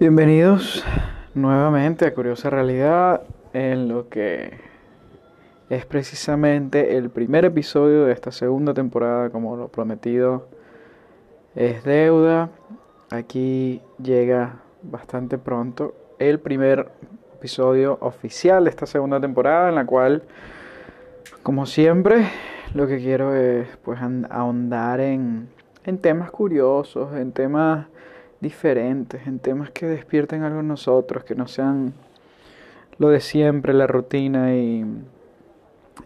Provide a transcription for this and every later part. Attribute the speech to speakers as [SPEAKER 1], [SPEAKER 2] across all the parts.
[SPEAKER 1] Bienvenidos nuevamente a Curiosa Realidad en lo que es precisamente el primer episodio de esta segunda temporada, como lo prometido es deuda. Aquí llega bastante pronto el primer episodio oficial de esta segunda temporada en la cual, como siempre, lo que quiero es pues ahondar en, en temas curiosos, en temas diferentes, en temas que despierten algo en nosotros, que no sean lo de siempre, la rutina y,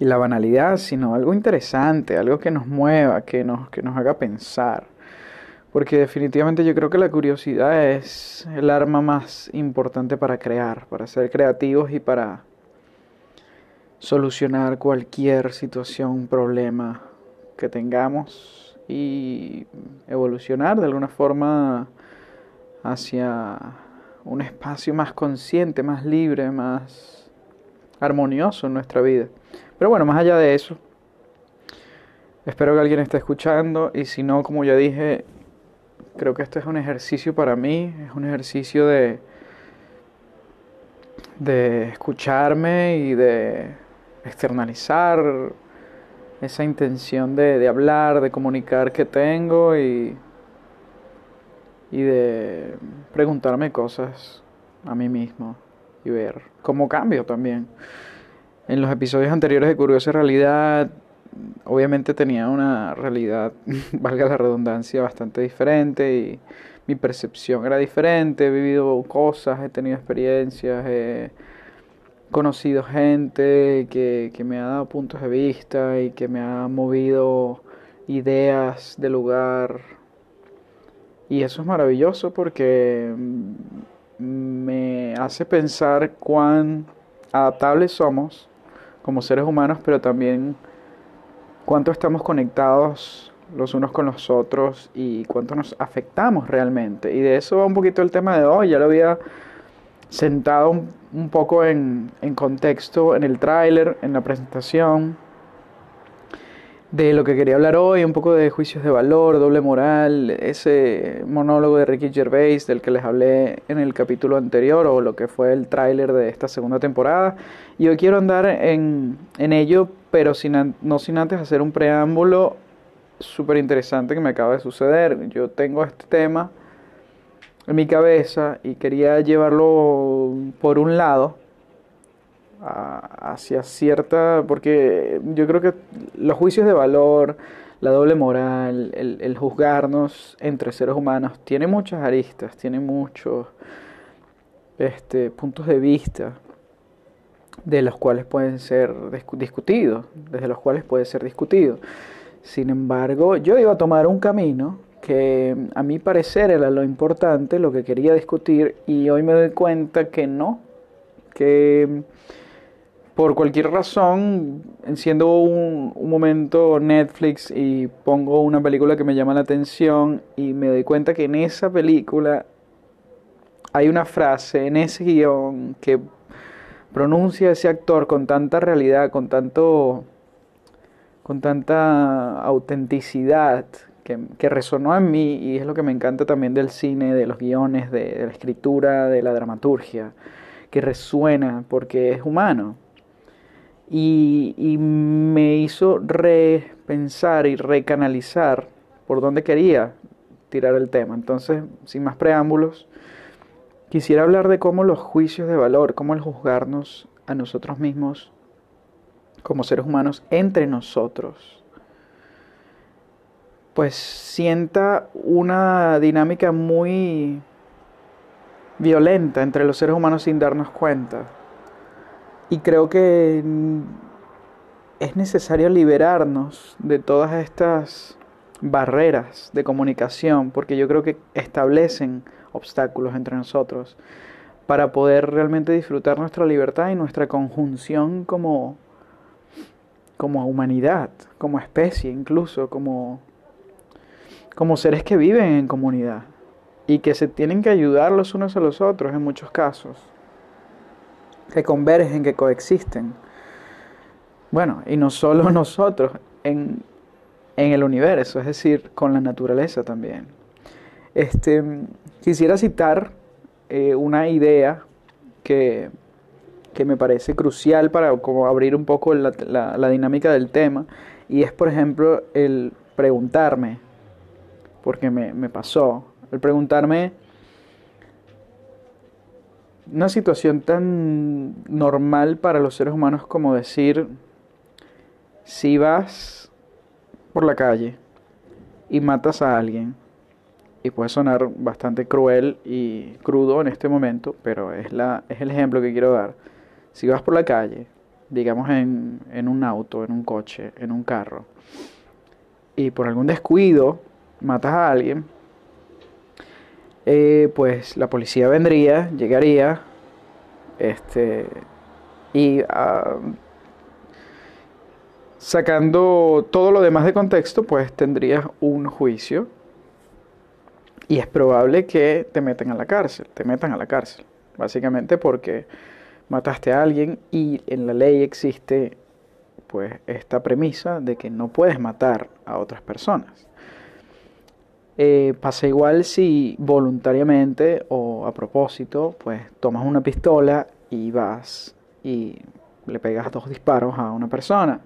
[SPEAKER 1] la banalidad, sino algo interesante, algo que nos mueva, que nos, que nos haga pensar. Porque definitivamente yo creo que la curiosidad es el arma más importante para crear, para ser creativos y para solucionar cualquier situación, problema que tengamos y evolucionar de alguna forma hacia un espacio más consciente, más libre, más armonioso en nuestra vida. Pero bueno, más allá de eso, espero que alguien esté escuchando y si no, como ya dije, creo que esto es un ejercicio para mí, es un ejercicio de, de escucharme y de externalizar esa intención de, de hablar, de comunicar que tengo y y de preguntarme cosas a mí mismo y ver cómo cambio también. En los episodios anteriores de Curiosa Realidad, obviamente tenía una realidad, valga la redundancia, bastante diferente y mi percepción era diferente, he vivido cosas, he tenido experiencias, he conocido gente que, que me ha dado puntos de vista y que me ha movido ideas de lugar y eso es maravilloso porque mm, me hace pensar cuán adaptables somos como seres humanos, pero también cuánto estamos conectados los unos con los otros y cuánto nos afectamos realmente. Y de eso va un poquito el tema de hoy. Ya lo había sentado un, poco en, en contexto en el tráiler, en la presentación de lo que quería hablar hoy, un poco de juicios de valor, doble moral, ese monólogo de Ricky Gervais del que les hablé en el capítulo anterior o lo que fue el tráiler de esta segunda temporada. Y hoy quiero andar en, en ello, pero sin, no sin antes hacer un preámbulo súper interesante que me acaba de suceder. Yo tengo este tema en mi cabeza y quería llevarlo por un lado hacia cierta, porque yo creo que los juicios de valor, la doble moral, el, juzgarnos entre seres humanos, tiene muchas aristas, tiene muchos este, puntos de vista de los cuales pueden ser discutidos, desde los cuales puede ser discutido. Sin embargo, yo iba a tomar un camino que a mi parecer era lo importante, lo que quería discutir, y hoy me doy cuenta que no, que por cualquier razón, enciendo un, momento Netflix y pongo una película que me llama la atención y me doy cuenta que en esa película hay una frase, en ese guion, que pronuncia ese actor con tanta realidad, con tanto con tanta autenticidad que, resonó en mí y es lo que me encanta también del cine, de los guiones, de la escritura, de la dramaturgia, que resuena porque es humano y, me hizo repensar y recanalizar por dónde quería tirar el tema. Entonces, sin más preámbulos, quisiera hablar de cómo los juicios de valor, cómo el juzgarnos a nosotros mismos como seres humanos entre nosotros, pues sienta una dinámica muy violenta entre los seres humanos sin darnos cuenta. Y creo que es necesario liberarnos de todas estas barreras de comunicación, porque yo creo que establecen obstáculos entre nosotros para poder realmente disfrutar nuestra libertad y nuestra conjunción como, como humanidad, como especie, incluso como, como seres que viven en comunidad y que se tienen que ayudar los unos a los otros en muchos casos que convergen, que coexisten. Bueno, y no solo nosotros, en, en el universo, es decir, con la naturaleza también. Este, quisiera citar eh, una idea que, que, me parece crucial para como abrir un poco la, la dinámica del tema, y es por ejemplo el preguntarme, porque me, me pasó, el preguntarme una situación tan normal para los seres humanos como decir, si vas por la calle y matas a alguien, y puede sonar bastante cruel y crudo en este momento, pero es, la, es el ejemplo que quiero dar. Si vas por la calle, digamos en, en un auto, en un coche, en un carro, y por algún descuido matas a alguien, eh, pues la policía vendría, llegaría, este, y ah, sacando todo lo demás de contexto, pues tendrías un juicio y es probable que te metan a la cárcel, te metan a la cárcel, básicamente porque mataste a alguien y en la ley existe pues esta premisa de que no puedes matar a otras personas. Eh, pasa igual si voluntariamente o a propósito, pues tomas una pistola y vas y le pegas dos disparos a una persona.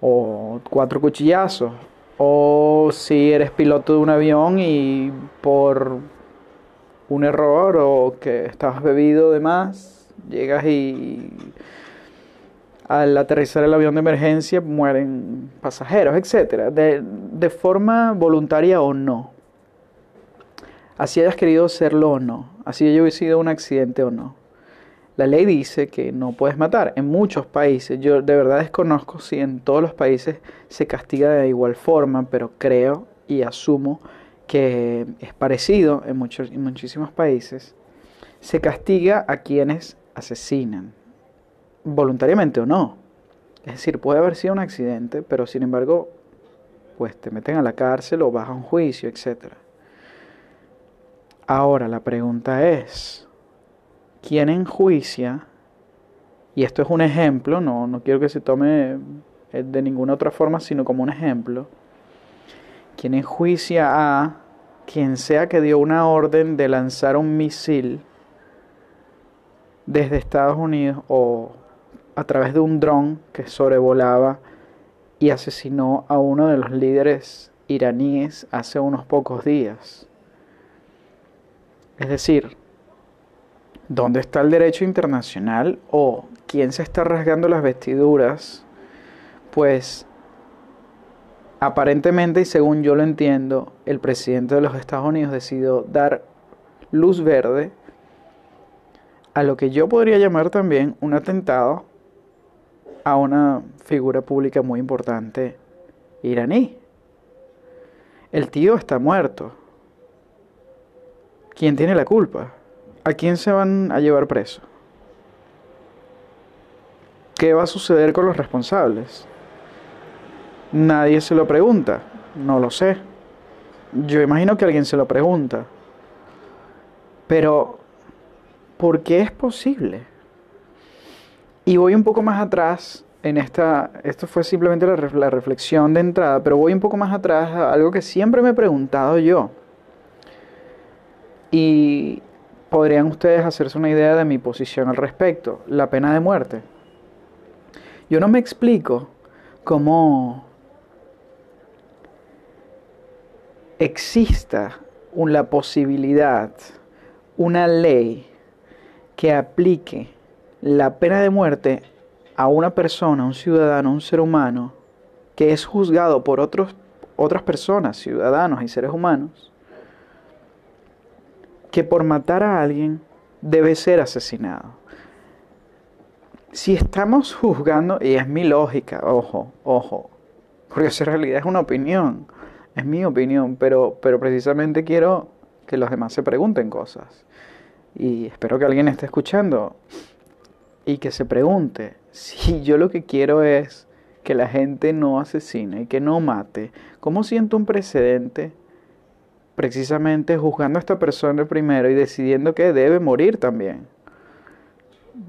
[SPEAKER 1] O cuatro cuchillazos. O si eres piloto de un avión y por un error o que estabas bebido de más, llegas y al aterrizar el avión de emergencia mueren pasajeros, etc. De, forma voluntaria o no. Así hayas querido serlo o no. Así haya sido un accidente o no. La ley dice que no puedes matar. En muchos países, yo de verdad desconozco si en todos los países se castiga de igual forma, pero creo y asumo que es parecido en, muchos, en muchísimos países. Se castiga a quienes asesinan voluntariamente o no. Es decir, puede haber sido un accidente, pero sin embargo, pues te meten a la cárcel o vas a un juicio, etc. Ahora la pregunta es, ¿quién enjuicia? Y esto es un ejemplo, no, no quiero que se tome eh, de ninguna otra forma, sino como un ejemplo. ¿Quién enjuicia a quien sea que dio una orden de lanzar un misil desde Estados Unidos o a través de un dron que sobrevolaba y asesinó a uno de los líderes iraníes hace unos pocos días. Es decir, ¿dónde está el derecho internacional o quién se está rasgando las vestiduras? Pues aparentemente y según yo lo entiendo, el presidente de los Estados Unidos decidió dar luz verde a lo que yo podría llamar también un atentado a una figura pública muy importante iraní. El tío está muerto. ¿Quién tiene la culpa? ¿A quién se van a llevar preso? ¿Qué va a suceder con los responsables? Nadie se lo pregunta. No lo sé. Yo imagino que alguien se lo pregunta. Pero, ¿por qué es posible? Y voy un poco más atrás en esta, esto fue simplemente la, reflexión de entrada, pero voy un poco más atrás a algo que siempre me he preguntado yo. Y podrían ustedes hacerse una idea de mi posición al respecto, la pena de muerte. Yo no me explico cómo exista la posibilidad, una ley que aplique la pena de muerte a una persona, un ciudadano, un ser humano, que es juzgado por otros, otras personas, ciudadanos y seres humanos, que por matar a alguien debe ser asesinado. Si estamos juzgando, y es mi lógica, ojo, ojo, porque eso en realidad es una opinión, es mi opinión, pero, pero precisamente quiero que los demás se pregunten cosas. Y espero que alguien esté escuchando y que se pregunte si yo lo que quiero es que la gente no asesine, que no mate, ¿cómo siento un precedente precisamente juzgando a esta persona primero y decidiendo que debe morir también?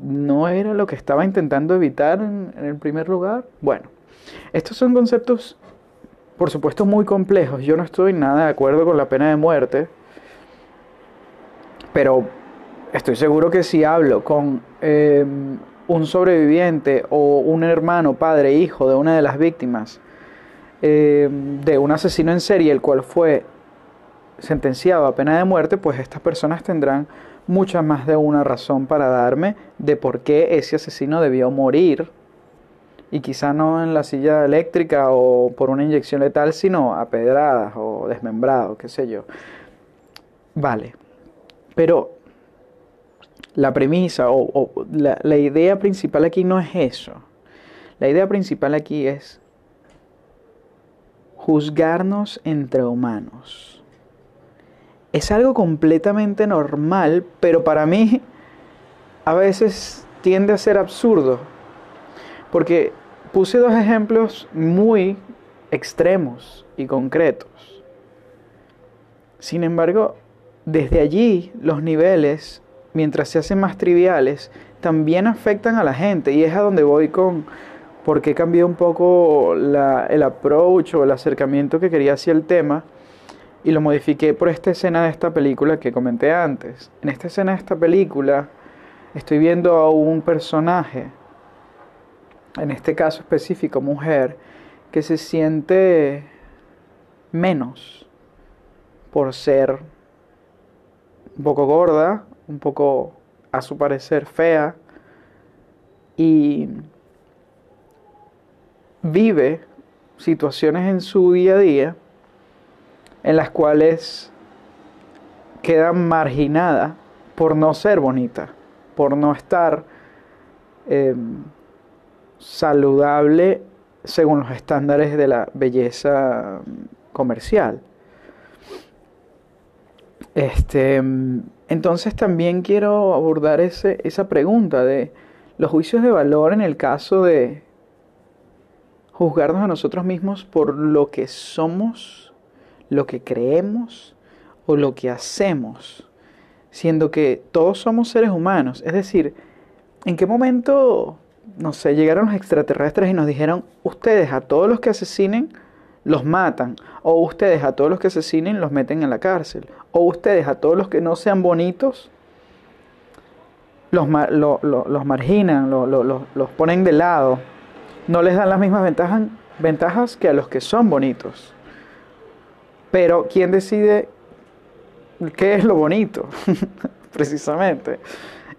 [SPEAKER 1] ¿No era lo que estaba intentando evitar en el primer lugar? Bueno, estos son conceptos, por supuesto, muy complejos. Yo no estoy nada de acuerdo con la pena de muerte Pero estoy seguro que si hablo con em, un sobreviviente o un hermano, padre, hijo de una de las víctimas em, de un asesino en serie, el cual fue sentenciado a pena de muerte, pues estas personas tendrán mucha más de una razón para darme de por qué ese asesino debió morir. Y quizá no en la silla eléctrica o por una inyección letal, sino a pedradas o desmembrado, qué sé yo. Vale. Pero la premisa o, la, idea principal aquí no es eso. La idea principal aquí es juzgarnos entre humanos es algo completamente normal, pero para mí a veces tiende a ser absurdo. Porque puse dos ejemplos muy extremos y concretos. Sin embargo, desde allí los niveles, mientras se hacen más triviales, también afectan a la gente. Y es a donde voy con por qué cambié un poco el approach o el acercamiento que quería hacia el tema y lo modifiqué por esta escena de esta película que comenté antes. En esta escena de esta película estoy viendo a un personaje, en este caso específico mujer, que se siente menos por ser un poco gorda, un poco a su parecer fea y vive situaciones en su día a día en las cuales queda marginada por no ser bonita, por no estar em, saludable según los estándares de la belleza comercial. Este, entonces también quiero abordar ese, esa pregunta de los juicios de valor en el caso de juzgarnos a nosotros mismos por lo que somos lo que creemos o lo que hacemos, siendo que todos somos seres humanos. Es decir, ¿en qué momento, no sé, llegaron los extraterrestres y nos dijeron, ustedes a todos los que asesinen, los matan, o ustedes a todos los que asesinen los meten en la cárcel, o ustedes a todos los que no sean bonitos los, los marginan, los ponen de lado, no les dan las mismas ventajas, ventajas que a los que son bonitos. Pero ¿quién decide qué es lo bonito? Precisamente.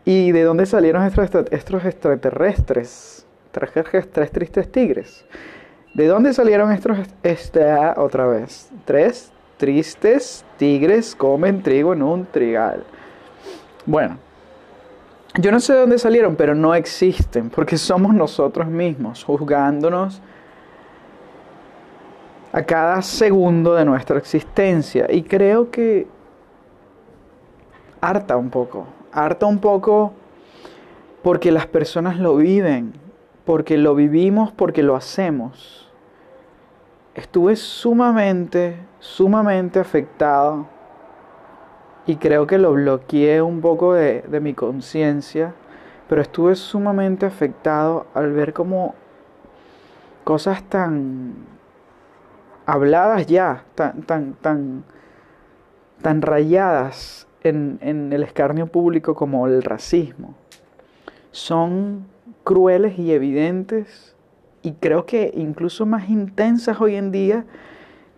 [SPEAKER 1] ¿Y de dónde salieron estos, extraterrestres? Tres tristes tigres. ¿De dónde salieron estos, esta, otra vez? Tres tristes tigres comen trigo en un trigal. Bueno, yo no sé de dónde salieron, pero no existen, porque somos nosotros mismos, juzgándonos a cada segundo de nuestra existencia. Y creo que harta un poco, harta un poco porque las personas lo viven, porque lo vivimos, porque lo hacemos. Estuve sumamente, sumamente afectado y creo que lo bloqueé un poco de, de mi conciencia, pero estuve sumamente afectado al ver como cosas tan habladas ya, tan, tan, tan, tan rayadas en, en el escarnio público como el racismo, son crueles y evidentes y creo que incluso más intensas hoy en día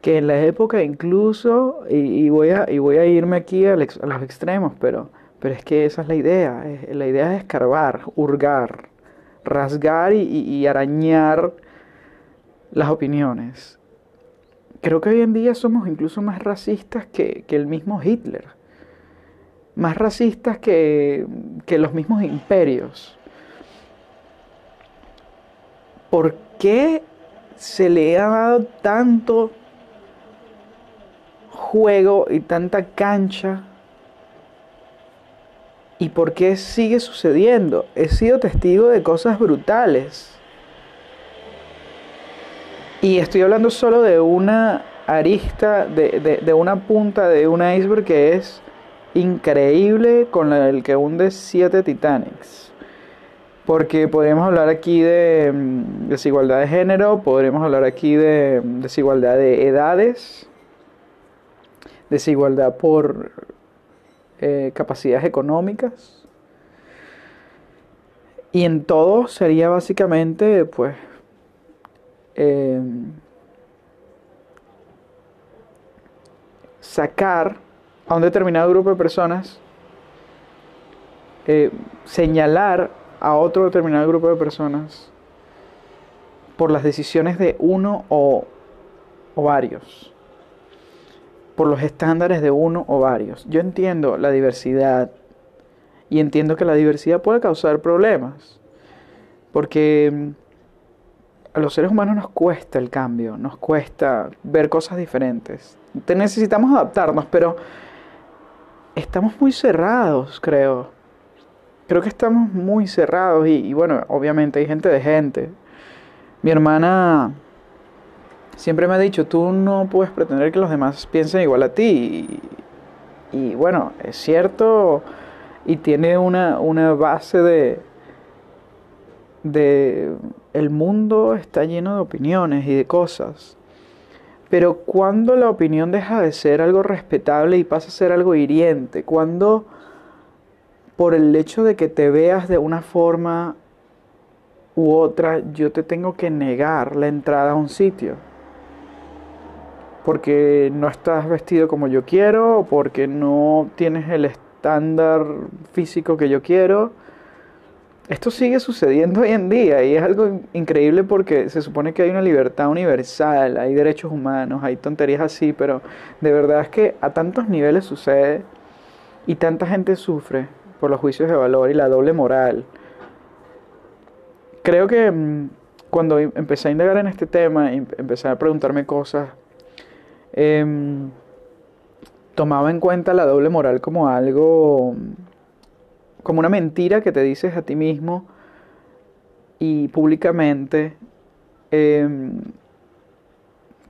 [SPEAKER 1] que en la época incluso, y, voy, a, y voy a irme aquí a, los extremos, pero, pero es que esa es la idea, la idea es escarbar, hurgar, rasgar y, arañar las opiniones creo que hoy en día somos incluso más racistas que, el mismo Hitler, más racistas que los mismos imperios. ¿Por qué se le ha dado tanto juego y tanta cancha? ¿Y por qué sigue sucediendo? He sido testigo de cosas brutales y estoy hablando solo de una arista, de, una punta de un iceberg que es increíble con el que hunde siete Titanics. Porque podríamos hablar aquí de mm, desigualdad de género, podríamos hablar aquí de desigualdad de edades, desigualdad por eh, capacidades económicas. Y en todo sería básicamente, pues, em, sacar a un determinado grupo de personas, eh, señalar a otro determinado grupo de personas por las decisiones de uno o, varios, por los estándares de uno o varios. Yo entiendo la diversidad y entiendo que la diversidad puede causar problemas, porque mm, a los seres humanos nos cuesta el cambio, nos cuesta ver cosas diferentes. Te necesitamos adaptarnos, pero estamos muy cerrados, creo. Creo que estamos muy cerrados y, bueno, obviamente hay gente de gente. Mi hermana siempre me ha dicho, tú no puedes pretender que los demás piensen igual a ti. Y, y bueno, es cierto y tiene una, una base de, de el mundo está lleno de opiniones y de cosas. Pero cuando la opinión deja de ser algo respetable y pasa a ser algo hiriente, cuando por el hecho de que te veas de una forma u otra, yo te tengo que negar la entrada a un sitio. Porque no estás vestido como yo quiero, o porque no tienes el estándar físico que yo quiero, esto sigue sucediendo hoy en día y es algo increíble porque se supone que hay una libertad universal, hay derechos humanos, hay tonterías así, pero de verdad es que a tantos niveles sucede y tanta gente sufre por los juicios de valor y la doble moral. Creo que mm, cuando em, empecé a indagar en este tema y empecé a preguntarme cosas, em, tomaba en cuenta la doble moral como algo como una mentira que te dices a ti mismo y públicamente em,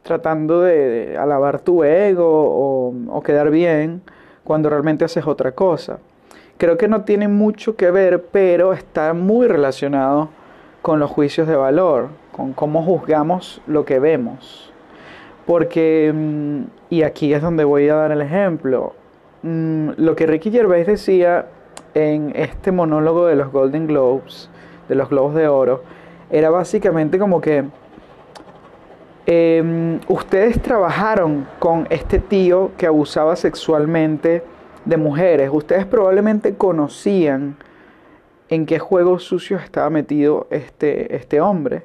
[SPEAKER 1] tratando de, alabar tu ego o quedar bien cuando realmente haces otra cosa. Creo que no tiene mucho que ver, pero está muy relacionado con los juicios de valor, con cómo juzgamos lo que vemos. Porque, em, y aquí es donde voy a dar el ejemplo, mm, lo que Ricky Gervais decía en este monólogo de los Golden Globes, de los Globos de Oro, era básicamente como que em, ustedes trabajaron con este tío que abusaba sexualmente de mujeres, ustedes probablemente conocían en qué juegos sucios estaba metido este, este hombre.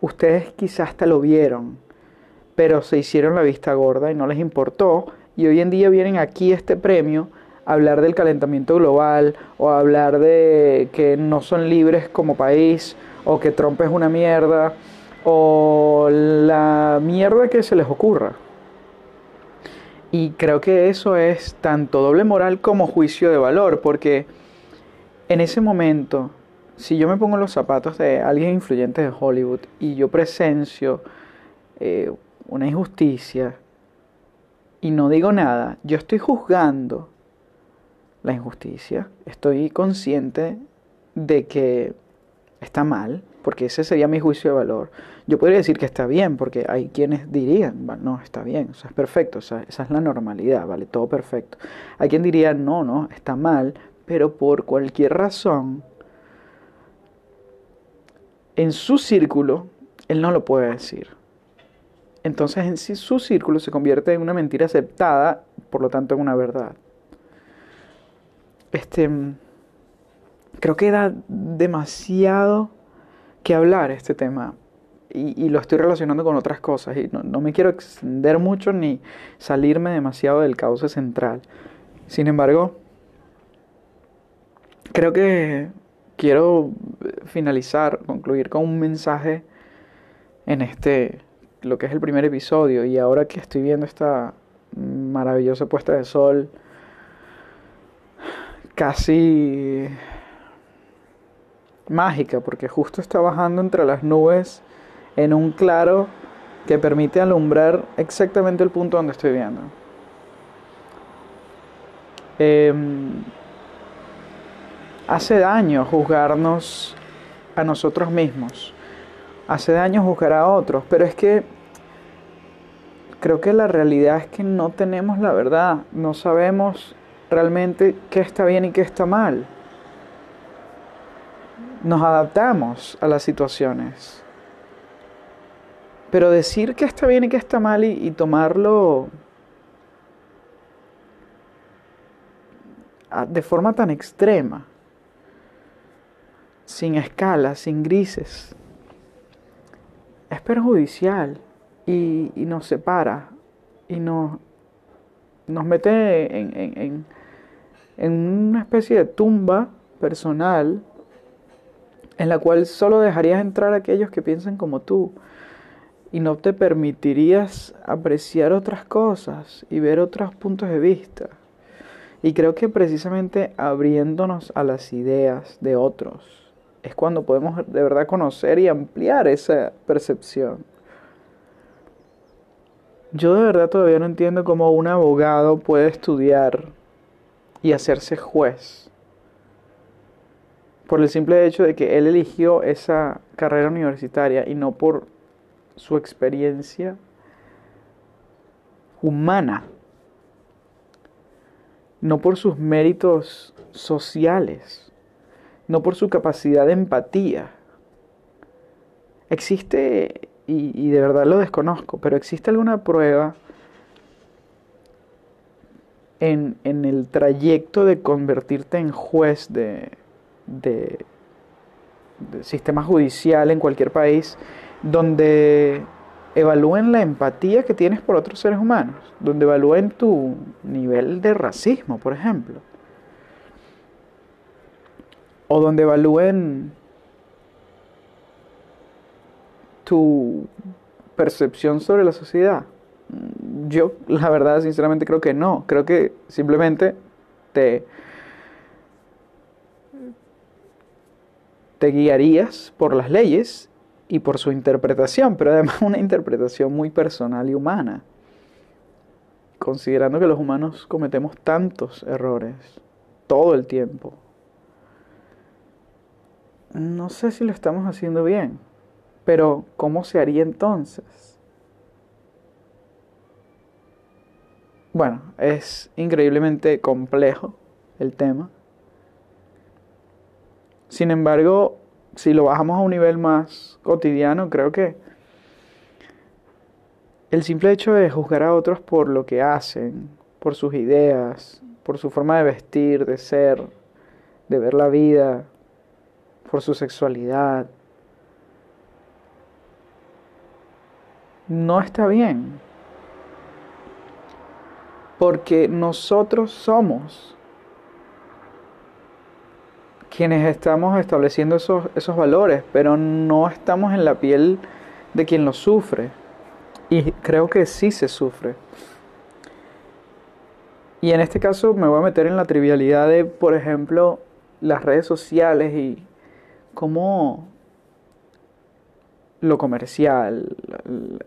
[SPEAKER 1] Ustedes quizás hasta lo vieron, pero se hicieron la vista gorda y no les importó. Y hoy en día vienen aquí este premio hablar del calentamiento global o hablar de que no son libres como país o que Trump es una mierda o la mierda que se les ocurra. Y creo que eso es tanto doble moral como juicio de valor, porque en ese momento, si yo me pongo los zapatos de alguien influyente de Hollywood y yo presencio eh, una injusticia y no digo nada, yo estoy juzgando la injusticia, estoy consciente de que está mal, porque ese sería mi juicio de valor. Yo podría decir que está bien, porque hay quienes dirían, no, está bien, o sea, es perfecto, esa es la normalidad, vale, todo perfecto. Hay quien diría, no, no, está mal, pero por cualquier razón, en su círculo, él no lo puede decir. Entonces en sí su círculo se convierte en una mentira aceptada, por lo tanto en una verdad este, creo que da demasiado que hablar este tema. Y, lo estoy relacionando con otras cosas. Y no, me quiero extender mucho ni salirme demasiado del cauce central. Sin embargo, creo que quiero finalizar, concluir con un mensaje en este, lo que es el primer episodio. Y ahora que estoy viendo esta maravillosa puesta de sol, casi mágica, porque justo está bajando entre las nubes en un claro que permite alumbrar exactamente el punto donde estoy viendo. Em, hace daño juzgarnos a nosotros mismos. Hace daño juzgar a otros, pero es que creo que la realidad es que no tenemos la verdad, no sabemos realmente qué está bien y qué está mal. Nos adaptamos a las situaciones. Pero decir qué está bien y qué está mal y, tomarlo de forma tan extrema, sin escala, sin grises, es perjudicial y, nos separa y nos, nos mete en, en una especie de tumba personal en la cual solo dejarías entrar a aquellos que piensan como tú y no te permitirías apreciar otras cosas y ver otros puntos de vista. Y creo que precisamente abriéndonos a las ideas de otros es cuando podemos de verdad conocer y ampliar esa percepción. Yo de verdad todavía no entiendo cómo un abogado puede estudiar y hacerse juez por el simple hecho de que él eligió esa carrera universitaria y no por su experiencia humana no por sus méritos sociales, no por su capacidad de empatía. Existe, y, de verdad lo desconozco, pero existe alguna prueba en, el trayecto de convertirte en juez de, de sistema judicial en cualquier país donde evalúen la empatía que tienes por otros seres humanos, donde evalúen tu nivel de racismo, por ejemplo, o donde evalúen tu percepción sobre la sociedad. Yo, la verdad, sinceramente creo que no. Creo que simplemente te, te guiarías por las leyes y por su interpretación, pero además una interpretación muy personal y humana, considerando que los humanos cometemos tantos errores todo el tiempo. No sé si lo estamos haciendo bien, pero ¿cómo se haría entonces? Bueno, es increíblemente complejo el tema. Sin embargo, si lo bajamos a un nivel más cotidiano, creo que el simple hecho de juzgar a otros por lo que hacen, por sus ideas, por su forma de vestir, de ser, de ver la vida, por su sexualidad, no está bien. Porque nosotros somos quienes estamos estableciendo esos, esos valores, pero no estamos en la piel de quien los sufre. Y creo que sí se sufre. Y en este caso me voy a meter en la trivialidad de, por ejemplo, las redes sociales y cómo lo comercial,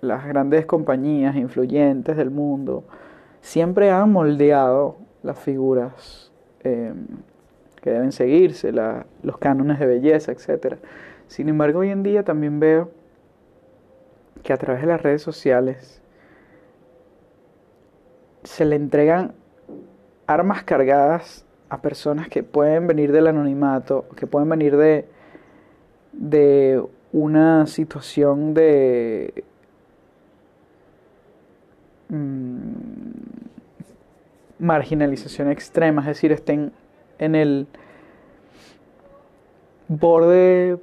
[SPEAKER 1] las grandes compañías influyentes del mundo, siempre han moldeado las figuras eh, deben seguirse, los cánones de belleza, etc. Sin embargo, hoy en día también veo que a través de las redes sociales se le entregan armas cargadas a personas que pueden venir del anonimato, que pueden venir de, de una situación de mm, marginalización extrema, es decir, estén en el borde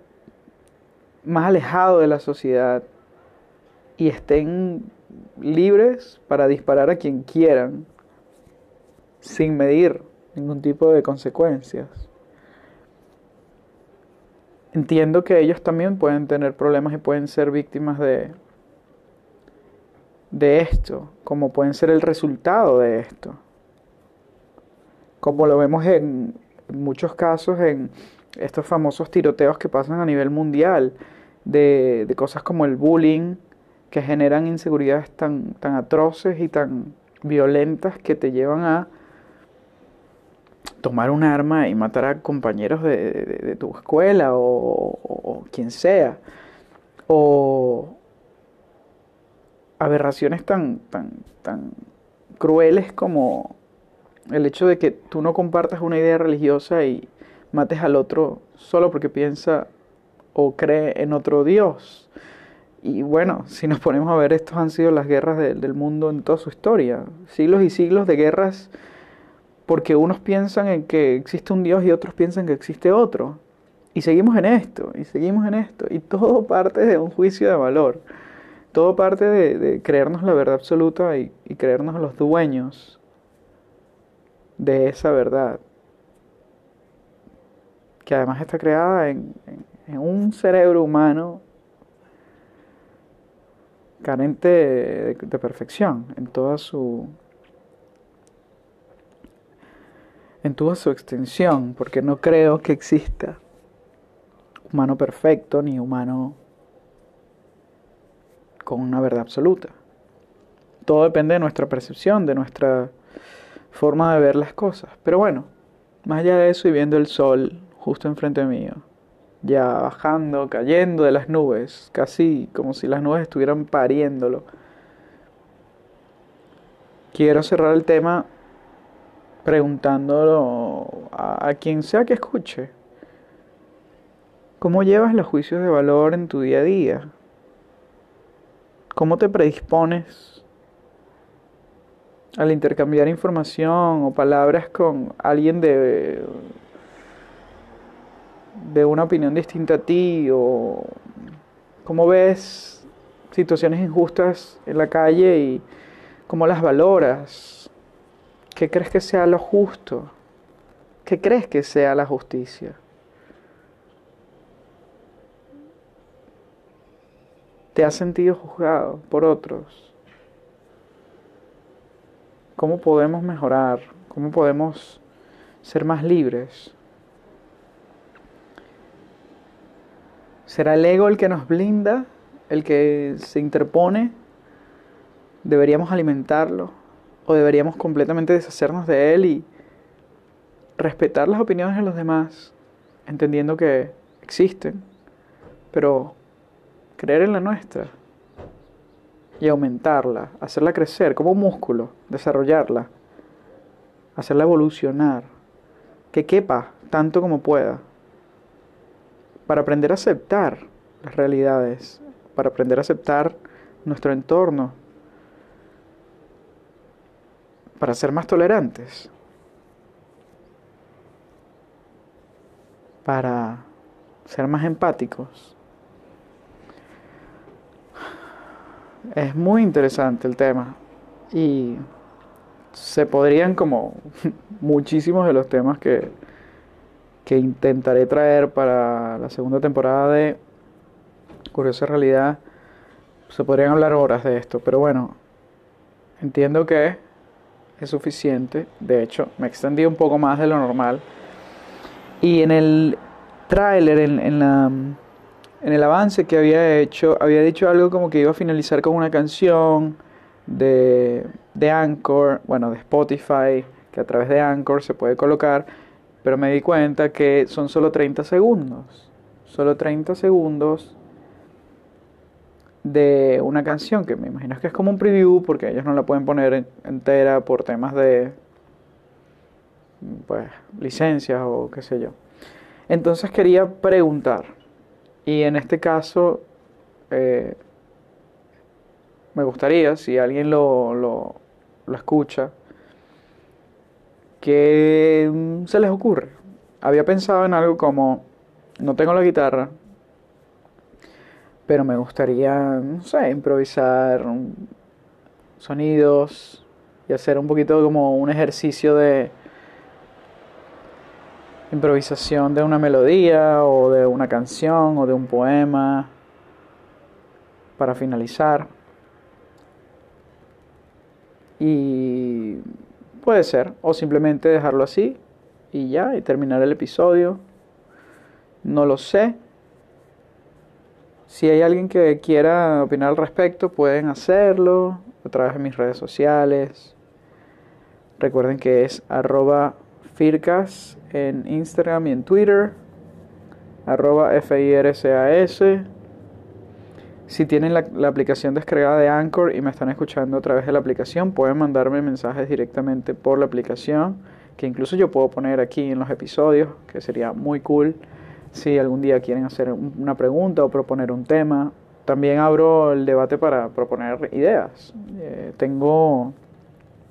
[SPEAKER 1] más alejado de la sociedad y estén libres para disparar a quien quieran sin medir ningún tipo de consecuencias. Entiendo que ellos también pueden tener problemas y pueden ser víctimas de, de esto, como pueden ser el resultado de esto como lo vemos en muchos casos en estos famosos tiroteos que pasan a nivel mundial, de, cosas como el bullying, que generan inseguridades tan, tan atroces y tan violentas que te llevan a tomar un arma y matar a compañeros de, tu escuela o, o, quien sea. O aberraciones tan, tan, tan crueles como el hecho de que tú no compartas una idea religiosa y mates al otro solo porque piensa o cree en otro Dios. Y bueno, si nos ponemos a ver, estos han sido las guerras del mundo en toda su historia. Siglos y siglos de guerras porque unos piensan en que existe un Dios y otros piensan que existe otro. Y seguimos en esto, y seguimos en esto. Y todo parte de un juicio de valor. Todo parte de, creernos la verdad absoluta y, creernos los dueños de esa verdad. Que además está creada en, un cerebro humano carente de perfección en toda su en toda su extensión, porque no creo que exista humano perfecto ni humano con una verdad absoluta. Todo depende de nuestra percepción, de nuestra forma de ver las cosas. Pero bueno, más allá de eso y viendo el sol justo enfrente mío, ya bajando, cayendo de las nubes, casi como si las nubes estuvieran pariéndolo. Quiero cerrar el tema preguntándolo a, quien sea que escuche. ¿Cómo llevas los juicios de valor en tu día a día? ¿Cómo te predispones al intercambiar información o palabras con alguien de, de una opinión distinta a ti? ¿O cómo ves situaciones injustas en la calle y cómo las valoras? ¿Qué crees que sea lo justo? ¿Qué crees que sea la justicia? ¿Te has sentido juzgado por otros? ¿Cómo podemos mejorar? ¿Cómo podemos ser más libres? ¿Será el ego el que nos blinda? ¿El que se interpone? ¿Deberíamos alimentarlo? o deberíamos completamente deshacernos de él y respetar las opiniones de los demás, entendiendo que existen, pero creer en la nuestra y aumentarla, hacerla crecer como un músculo, desarrollarla, hacerla evolucionar, que quepa tanto como pueda, para aprender a aceptar las realidades, para aprender a aceptar nuestro entorno, para ser más tolerantes, para ser más empáticos. Es muy interesante el tema y se podrían como muchísimos de los temas que, que intentaré traer para la segunda temporada de Curiosa Realidad, se podrían hablar horas de esto, pero bueno, entiendo que es suficiente. De hecho, me extendí un poco más de lo normal. Y en el tráiler, en, la, en el avance que había hecho, había dicho algo como que iba a finalizar con una canción de, de Anchor, bueno, de Spotify, que a través de Anchor se puede colocar, pero me di cuenta que son solo 30 segundos. Solo 30 segundos de una canción que me imagino que es como un preview porque ellos no la pueden poner entera por temas de pues licencias o qué sé yo. Entonces quería preguntar y en este caso eh, me gustaría si alguien lo, lo, lo escucha que se les ocurre. Había pensado en algo como no tengo la guitarra, pero me gustaría, no sé, improvisar sonidos y hacer un poquito como un ejercicio de improvisación de una melodía o de una canción o de un poema para finalizar. Y puede ser, o simplemente dejarlo así y ya, y terminar el episodio. No lo sé, si hay alguien que quiera opinar al respecto, pueden hacerlo a través de mis redes sociales. Recuerden que es arroba fircas en Instagram y en Twitter, arroba FIRCAS. Si tienen la, aplicación descargada de Anchor y me están escuchando a través de la aplicación, pueden mandarme mensajes directamente por la aplicación, que incluso yo puedo poner aquí en los episodios, que sería muy cool si algún día quieren hacer una pregunta o proponer un tema. También abro el debate para proponer ideas. Eh, tengo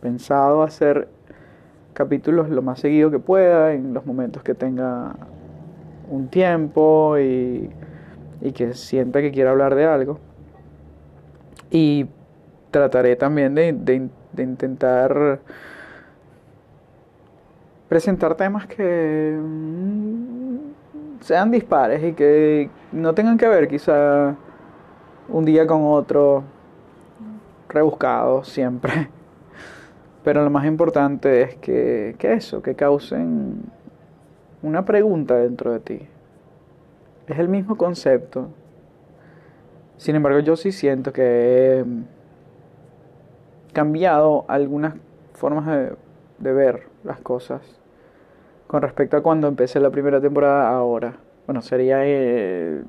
[SPEAKER 1] pensado hacer capítulos lo más seguido que pueda, en los momentos que tenga un tiempo y y que sienta que quiera hablar de algo. Y trataré también de, de, intentar presentar temas que mm, sean dispares y que no tengan que ver quizá un día con otro rebuscado siempre. Pero lo más importante es que, que eso, que causen una pregunta dentro de ti. Es el mismo concepto. Sin embargo, yo sí siento que he cambiado algunas formas de, ver las cosas con respecto a cuando empecé la primera temporada ahora. Bueno, sería eh,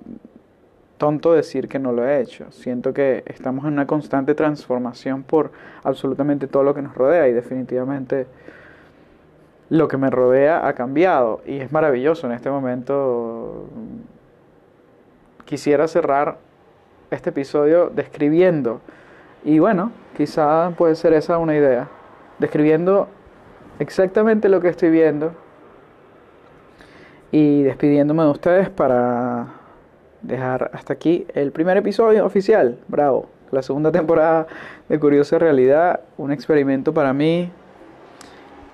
[SPEAKER 1] tonto decir que no lo he hecho. Siento que estamos en una constante transformación por absolutamente todo lo que nos rodea y definitivamente lo que me rodea ha cambiado y es maravilloso en este momento quisiera cerrar este episodio describiendo, y bueno, quizá puede ser esa una idea, describiendo exactamente lo que estoy viendo y despidiéndome de ustedes para dejar hasta aquí el primer episodio oficial, bravo, la segunda temporada de Curiosa Realidad, un experimento para mí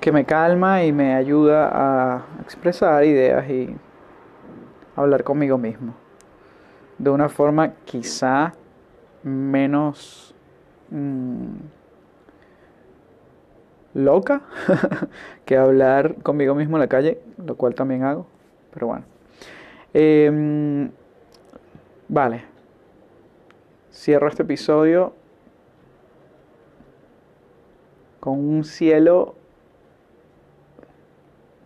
[SPEAKER 1] que me calma y me ayuda a expresar ideas y hablar conmigo mismo. De una forma quizá menos mm, loca que hablar conmigo mismo en la calle, lo cual también hago, pero bueno. Em, vale, cierro este episodio con un cielo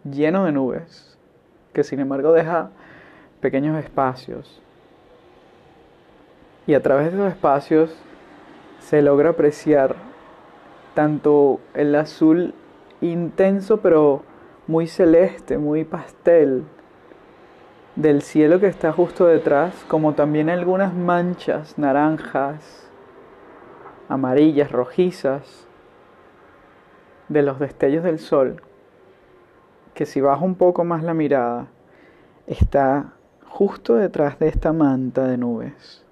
[SPEAKER 1] lleno de nubes, que sin embargo deja pequeños espacios. Y a través de esos espacios se logra apreciar tanto el azul intenso pero muy celeste, muy pastel del cielo que está justo detrás, como también algunas manchas naranjas, amarillas, rojizas de los destellos del sol, que si bajo un poco más la mirada, está justo detrás de esta manta de nubes.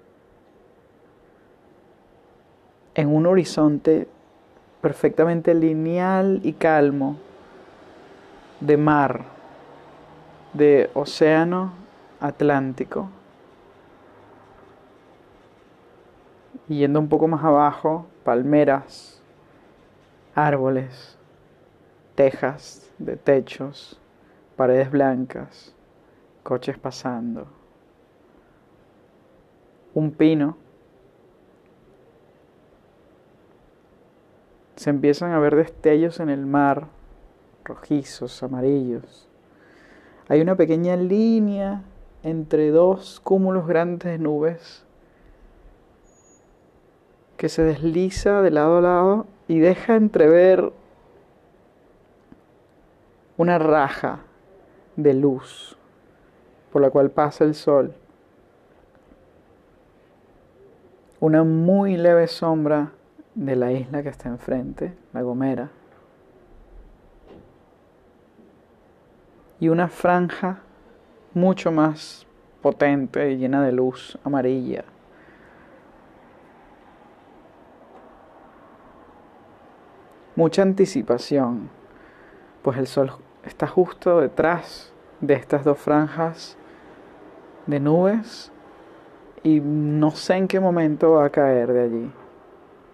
[SPEAKER 1] En un horizonte perfectamente lineal y calmo de mar, de océano Atlántico. Yendo un poco más abajo, palmeras, árboles, tejas de techos, paredes blancas, coches pasando, un pino se empiezan a ver destellos en el mar, rojizos, amarillos. Hay una pequeña línea entre dos cúmulos grandes de nubes que se desliza de lado a lado y deja entrever una raja de luz por la cual pasa el sol. Una muy leve sombra de la isla que está enfrente, La Gomera, y una franja mucho más potente y llena de luz amarilla. Mucha anticipación, pues el sol está justo detrás de estas dos franjas de nubes y no sé en qué momento va a caer de allí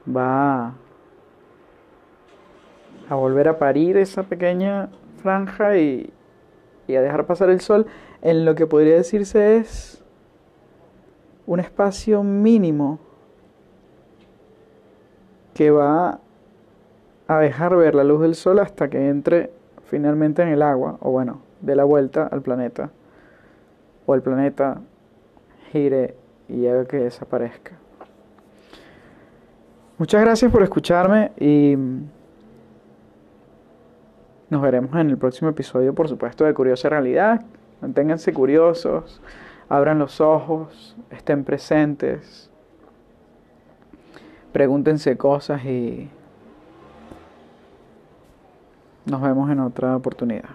[SPEAKER 1] va a volver a parir esa pequeña franja y, y a dejar pasar el sol en lo que podría decirse es un espacio mínimo que va a dejar ver la luz del sol hasta que entre finalmente en el agua, o bueno, de la vuelta al planeta, o el planeta gire y haga que desaparezca. Muchas gracias por escucharme y nos veremos en el próximo episodio, por supuesto, de Curiosa Realidad. Manténganse curiosos, abran los ojos, estén presentes, pregúntense cosas y nos vemos en otra oportunidad.